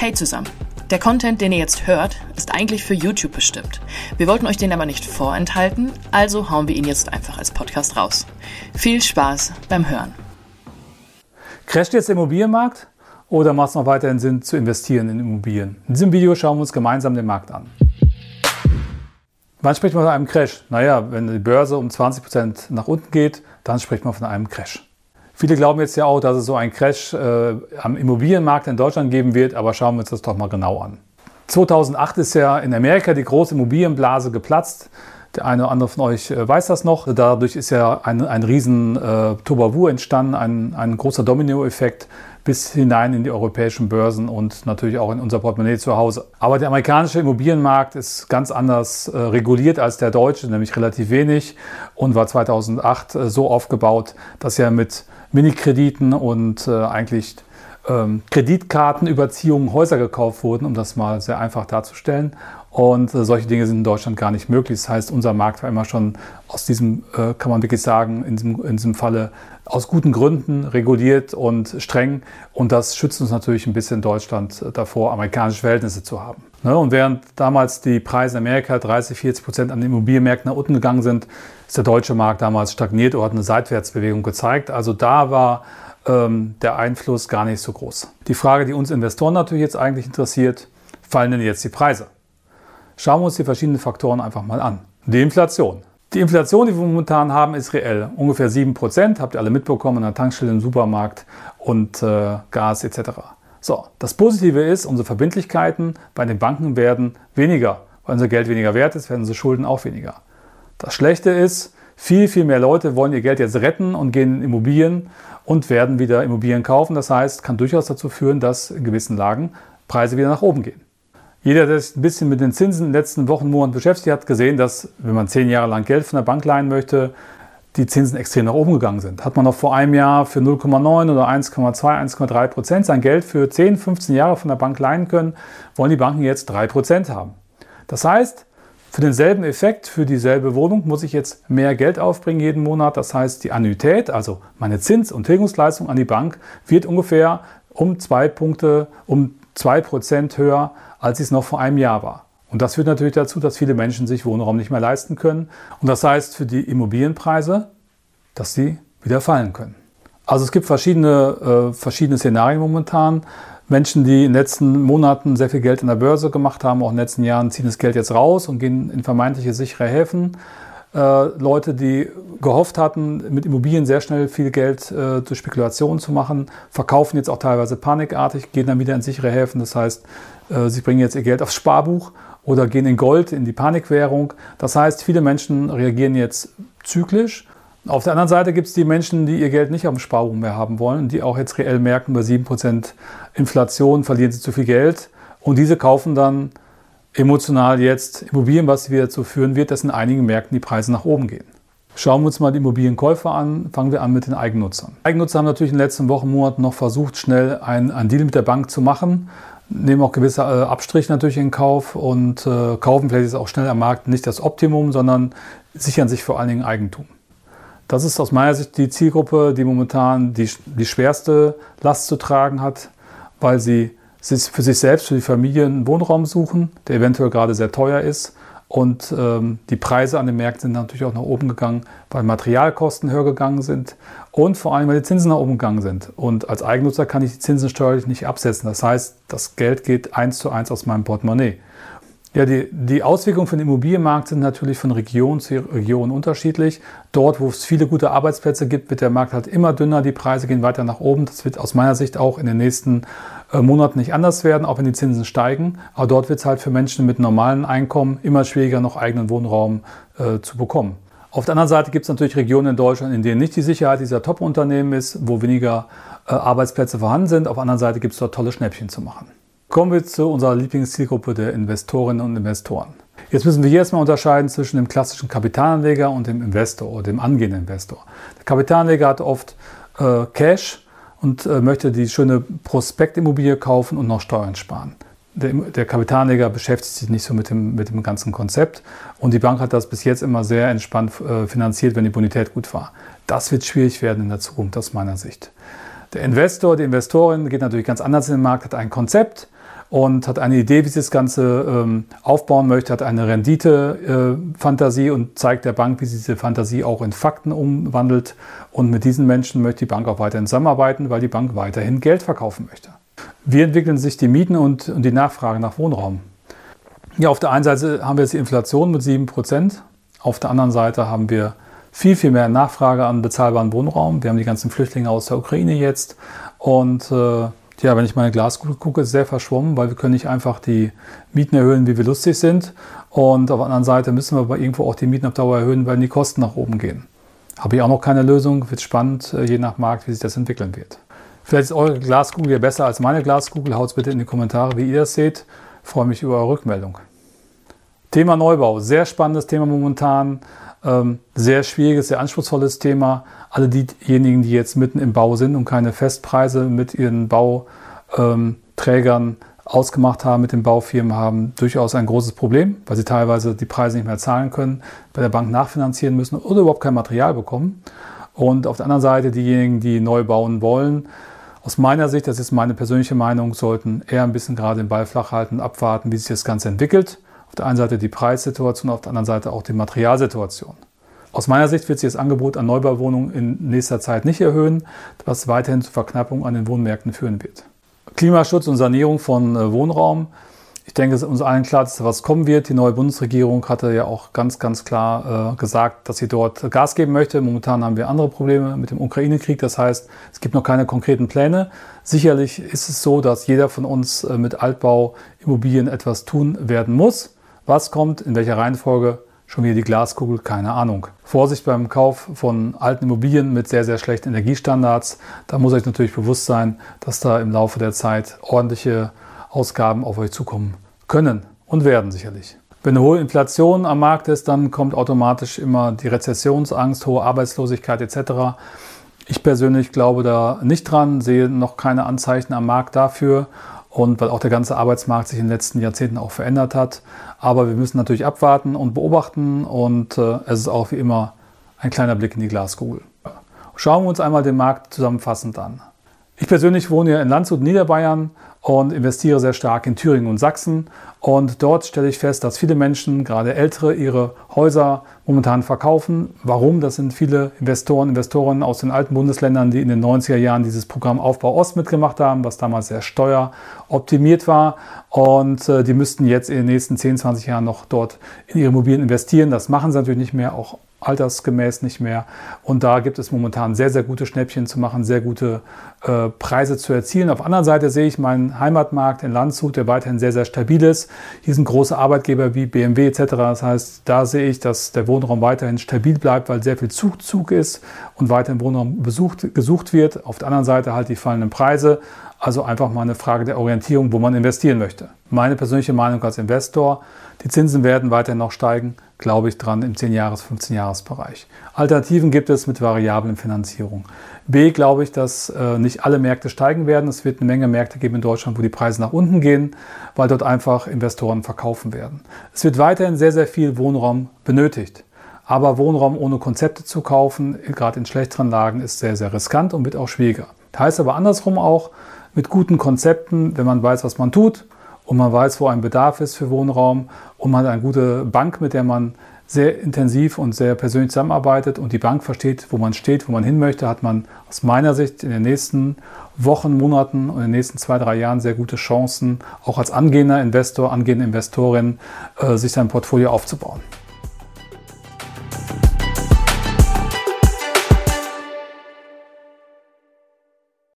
Hey zusammen. Der Content, den ihr jetzt hört, ist eigentlich für YouTube bestimmt. Wir wollten euch den aber nicht vorenthalten, also hauen wir ihn jetzt einfach als Podcast raus. Viel Spaß beim Hören. Crasht jetzt der Immobilienmarkt oder macht es noch weiterhin Sinn zu investieren in Immobilien? In diesem Video schauen wir uns gemeinsam den Markt an. Wann spricht man von einem Crash? Naja, wenn die Börse um 20% nach unten geht, dann spricht man von einem Crash. Viele glauben jetzt ja auch, dass es so einen Crash äh, am Immobilienmarkt in Deutschland geben wird, aber schauen wir uns das doch mal genau an. 2008 ist ja in Amerika die große Immobilienblase geplatzt. Der eine oder andere von euch äh, weiß das noch. Dadurch ist ja ein, ein riesen äh, Tobavu entstanden, ein, ein großer Dominoeffekt bis hinein in die europäischen Börsen und natürlich auch in unser Portemonnaie zu Hause. Aber der amerikanische Immobilienmarkt ist ganz anders äh, reguliert als der deutsche, nämlich relativ wenig und war 2008 äh, so aufgebaut, dass ja mit Minikrediten und äh, eigentlich ähm, Kreditkartenüberziehungen Häuser gekauft wurden, um das mal sehr einfach darzustellen. Und äh, solche Dinge sind in Deutschland gar nicht möglich. Das heißt, unser Markt war immer schon aus diesem, äh, kann man wirklich sagen, in diesem, in diesem Falle aus guten Gründen reguliert und streng. Und das schützt uns natürlich ein bisschen Deutschland äh, davor, amerikanische Verhältnisse zu haben. Ne? Und während damals die Preise in Amerika 30, 40 Prozent an den Immobilienmärkten nach unten gegangen sind, ist der deutsche Markt damals stagniert oder hat eine Seitwärtsbewegung gezeigt. Also da war ähm, der Einfluss gar nicht so groß. Die Frage, die uns Investoren natürlich jetzt eigentlich interessiert, fallen denn jetzt die Preise? Schauen wir uns die verschiedenen Faktoren einfach mal an. Die Inflation. Die Inflation, die wir momentan haben, ist reell. Ungefähr 7%, habt ihr alle mitbekommen, in der Tankstelle, im Supermarkt und äh, Gas etc. So, das Positive ist, unsere Verbindlichkeiten bei den Banken werden weniger. Weil unser Geld weniger wert ist, werden unsere Schulden auch weniger. Das Schlechte ist, viel, viel mehr Leute wollen ihr Geld jetzt retten und gehen in Immobilien und werden wieder Immobilien kaufen. Das heißt, kann durchaus dazu führen, dass in gewissen Lagen Preise wieder nach oben gehen. Jeder, der sich ein bisschen mit den Zinsen in den letzten Wochen, Monaten beschäftigt hat, gesehen, dass wenn man zehn Jahre lang Geld von der Bank leihen möchte, die Zinsen extrem nach oben gegangen sind. Hat man noch vor einem Jahr für 0,9 oder 1,2, 1,3 Prozent sein Geld für 10, 15 Jahre von der Bank leihen können, wollen die Banken jetzt 3 Prozent haben. Das heißt, für denselben Effekt, für dieselbe Wohnung muss ich jetzt mehr Geld aufbringen jeden Monat. Das heißt, die Annuität, also meine Zins- und Tilgungsleistung an die Bank, wird ungefähr um zwei Punkte, um zwei Prozent höher, als es noch vor einem Jahr war. Und das führt natürlich dazu, dass viele Menschen sich Wohnraum nicht mehr leisten können. Und das heißt für die Immobilienpreise, dass sie wieder fallen können. Also es gibt verschiedene, äh, verschiedene Szenarien momentan. Menschen, die in den letzten Monaten sehr viel Geld in der Börse gemacht haben, auch in den letzten Jahren, ziehen das Geld jetzt raus und gehen in vermeintliche sichere Häfen. Äh, Leute, die gehofft hatten, mit Immobilien sehr schnell viel Geld äh, durch Spekulationen zu machen, verkaufen jetzt auch teilweise panikartig, gehen dann wieder in sichere Häfen. Das heißt, äh, sie bringen jetzt ihr Geld aufs Sparbuch oder gehen in Gold, in die Panikwährung. Das heißt, viele Menschen reagieren jetzt zyklisch. Auf der anderen Seite gibt es die Menschen, die ihr Geld nicht auf dem Sparbuch mehr haben wollen, die auch jetzt reell merken, bei 7% Inflation verlieren sie zu viel Geld. Und diese kaufen dann emotional jetzt Immobilien, was wieder dazu führen wird, dass in einigen Märkten die Preise nach oben gehen. Schauen wir uns mal die Immobilienkäufer an. Fangen wir an mit den Eigennutzern. Eigennutzer haben natürlich in den letzten Wochen, Monaten noch versucht, schnell einen, einen Deal mit der Bank zu machen nehmen auch gewisse äh, Abstriche natürlich in Kauf und äh, kaufen vielleicht ist auch schnell am Markt nicht das Optimum, sondern sichern sich vor allen Dingen Eigentum. Das ist aus meiner Sicht die Zielgruppe, die momentan die, die schwerste Last zu tragen hat, weil sie für sich selbst, für die Familie einen Wohnraum suchen, der eventuell gerade sehr teuer ist. Und ähm, die Preise an den Märkten sind natürlich auch nach oben gegangen, weil Materialkosten höher gegangen sind und vor allem, weil die Zinsen nach oben gegangen sind. Und als Eigennutzer kann ich die Zinsen steuerlich nicht absetzen. Das heißt, das Geld geht eins zu eins aus meinem Portemonnaie. Ja, die, die Auswirkungen den Immobilienmarkt sind natürlich von Region zu Region unterschiedlich. Dort, wo es viele gute Arbeitsplätze gibt, wird der Markt halt immer dünner, die Preise gehen weiter nach oben. Das wird aus meiner Sicht auch in den nächsten äh, Monaten nicht anders werden, auch wenn die Zinsen steigen. Aber dort wird es halt für Menschen mit normalen Einkommen immer schwieriger, noch eigenen Wohnraum äh, zu bekommen. Auf der anderen Seite gibt es natürlich Regionen in Deutschland, in denen nicht die Sicherheit dieser Top-Unternehmen ist, wo weniger äh, Arbeitsplätze vorhanden sind. Auf der anderen Seite gibt es dort tolle Schnäppchen zu machen. Kommen wir zu unserer Lieblingszielgruppe der Investorinnen und Investoren. Jetzt müssen wir hier erstmal unterscheiden zwischen dem klassischen Kapitalanleger und dem Investor oder dem angehenden Investor. Der Kapitalanleger hat oft äh, Cash und äh, möchte die schöne Prospektimmobilie kaufen und noch Steuern sparen. Der, der, Kapitalanleger beschäftigt sich nicht so mit dem, mit dem ganzen Konzept und die Bank hat das bis jetzt immer sehr entspannt äh, finanziert, wenn die Bonität gut war. Das wird schwierig werden in der Zukunft aus meiner Sicht. Der Investor, die Investorin geht natürlich ganz anders in den Markt, hat ein Konzept und hat eine Idee, wie sie das Ganze ähm, aufbauen möchte, hat eine Rendite-Fantasie äh, und zeigt der Bank, wie sie diese Fantasie auch in Fakten umwandelt. Und mit diesen Menschen möchte die Bank auch weiterhin zusammenarbeiten, weil die Bank weiterhin Geld verkaufen möchte. Wie entwickeln sich die Mieten und, und die Nachfrage nach Wohnraum? Ja, auf der einen Seite haben wir jetzt die Inflation mit 7%. Auf der anderen Seite haben wir viel, viel mehr Nachfrage an bezahlbaren Wohnraum. Wir haben die ganzen Flüchtlinge aus der Ukraine jetzt. Und äh, ja, wenn ich meine Glaskugel gucke, ist sehr verschwommen, weil wir können nicht einfach die Mieten erhöhen, wie wir lustig sind. Und auf der anderen Seite müssen wir aber irgendwo auch die Mieten auf Dauer erhöhen, weil die Kosten nach oben gehen. Habe ich auch noch keine Lösung. Wird spannend, äh, je nach Markt, wie sich das entwickeln wird. Vielleicht ist eure Glaskugel ja besser als meine Glaskugel. Haut bitte in die Kommentare, wie ihr das seht. Ich freue mich über eure Rückmeldung. Thema Neubau, sehr spannendes Thema momentan. Ähm, sehr schwieriges, sehr anspruchsvolles Thema. Alle diejenigen, die jetzt mitten im Bau sind und keine Festpreise mit ihren Bauträgern ähm, ausgemacht haben, mit den Baufirmen, haben durchaus ein großes Problem, weil sie teilweise die Preise nicht mehr zahlen können, bei der Bank nachfinanzieren müssen oder überhaupt kein Material bekommen. Und auf der anderen Seite diejenigen, die neu bauen wollen, aus meiner Sicht, das ist meine persönliche Meinung, sollten eher ein bisschen gerade den Ball flach halten abwarten, wie sich das Ganze entwickelt. Auf der einen Seite die Preissituation, auf der anderen Seite auch die Materialsituation. Aus meiner Sicht wird sich das Angebot an Neubauwohnungen in nächster Zeit nicht erhöhen, was weiterhin zu Verknappung an den Wohnmärkten führen wird. Klimaschutz und Sanierung von äh, Wohnraum ich denke, es ist uns allen klar, dass da was kommen wird. Die neue Bundesregierung hatte ja auch ganz, ganz klar äh, gesagt, dass sie dort Gas geben möchte. Momentan haben wir andere Probleme mit dem Ukraine-Krieg. Das heißt, es gibt noch keine konkreten Pläne. Sicherlich ist es so, dass jeder von uns äh, mit Altbauimmobilien etwas tun werden muss. Was kommt, in welcher Reihenfolge, schon wieder die Glaskugel, keine Ahnung. Vorsicht beim Kauf von alten Immobilien mit sehr, sehr schlechten Energiestandards. Da muss euch natürlich bewusst sein, dass da im Laufe der Zeit ordentliche Ausgaben auf euch zukommen können und werden sicherlich. Wenn eine hohe Inflation am Markt ist, dann kommt automatisch immer die Rezessionsangst, hohe Arbeitslosigkeit etc. Ich persönlich glaube da nicht dran, sehe noch keine Anzeichen am Markt dafür und weil auch der ganze Arbeitsmarkt sich in den letzten Jahrzehnten auch verändert hat. Aber wir müssen natürlich abwarten und beobachten und äh, es ist auch wie immer ein kleiner Blick in die Glaskugel. Schauen wir uns einmal den Markt zusammenfassend an. Ich persönlich wohne hier in Landshut, Niederbayern und investiere sehr stark in Thüringen und Sachsen. Und dort stelle ich fest, dass viele Menschen, gerade Ältere, ihre Häuser momentan verkaufen. Warum? Das sind viele Investoren, Investoren aus den alten Bundesländern, die in den 90er Jahren dieses Programm Aufbau Ost mitgemacht haben, was damals sehr steueroptimiert war. Und äh, die müssten jetzt in den nächsten 10, 20 Jahren noch dort in ihre Immobilien investieren. Das machen sie natürlich nicht mehr, auch altersgemäß nicht mehr. Und da gibt es momentan sehr, sehr gute Schnäppchen zu machen, sehr gute äh, Preise zu erzielen. Auf der anderen Seite sehe ich meinen Heimatmarkt in Landshut, der weiterhin sehr, sehr stabil ist. Hier sind große Arbeitgeber wie BMW etc. Das heißt, da sehe ich, dass der Wohnraum weiterhin stabil bleibt, weil sehr viel Zugzug ist und weiterhin Wohnraum besucht, gesucht wird. Auf der anderen Seite halt die fallenden Preise. Also einfach mal eine Frage der Orientierung, wo man investieren möchte. Meine persönliche Meinung als Investor, die Zinsen werden weiterhin noch steigen, glaube ich dran im 10-Jahres-, 15-Jahres-Bereich. Alternativen gibt es mit variablen Finanzierung. B, glaube ich, dass äh, nicht alle Märkte steigen werden. Es wird eine Menge Märkte geben in Deutschland, wo die Preise nach unten gehen, weil dort einfach Investoren verkaufen werden. Es wird weiterhin sehr, sehr viel Wohnraum benötigt. Aber Wohnraum ohne Konzepte zu kaufen, gerade in schlechteren Lagen, ist sehr, sehr riskant und wird auch schwieriger. Das heißt aber andersrum auch, mit guten Konzepten, wenn man weiß, was man tut und man weiß, wo ein Bedarf ist für Wohnraum. Und man hat eine gute Bank, mit der man sehr intensiv und sehr persönlich zusammenarbeitet. Und die Bank versteht, wo man steht, wo man hin möchte, hat man aus meiner Sicht in den nächsten Wochen, Monaten und in den nächsten zwei, drei Jahren sehr gute Chancen, auch als angehender Investor, angehende Investorin, äh, sich sein Portfolio aufzubauen.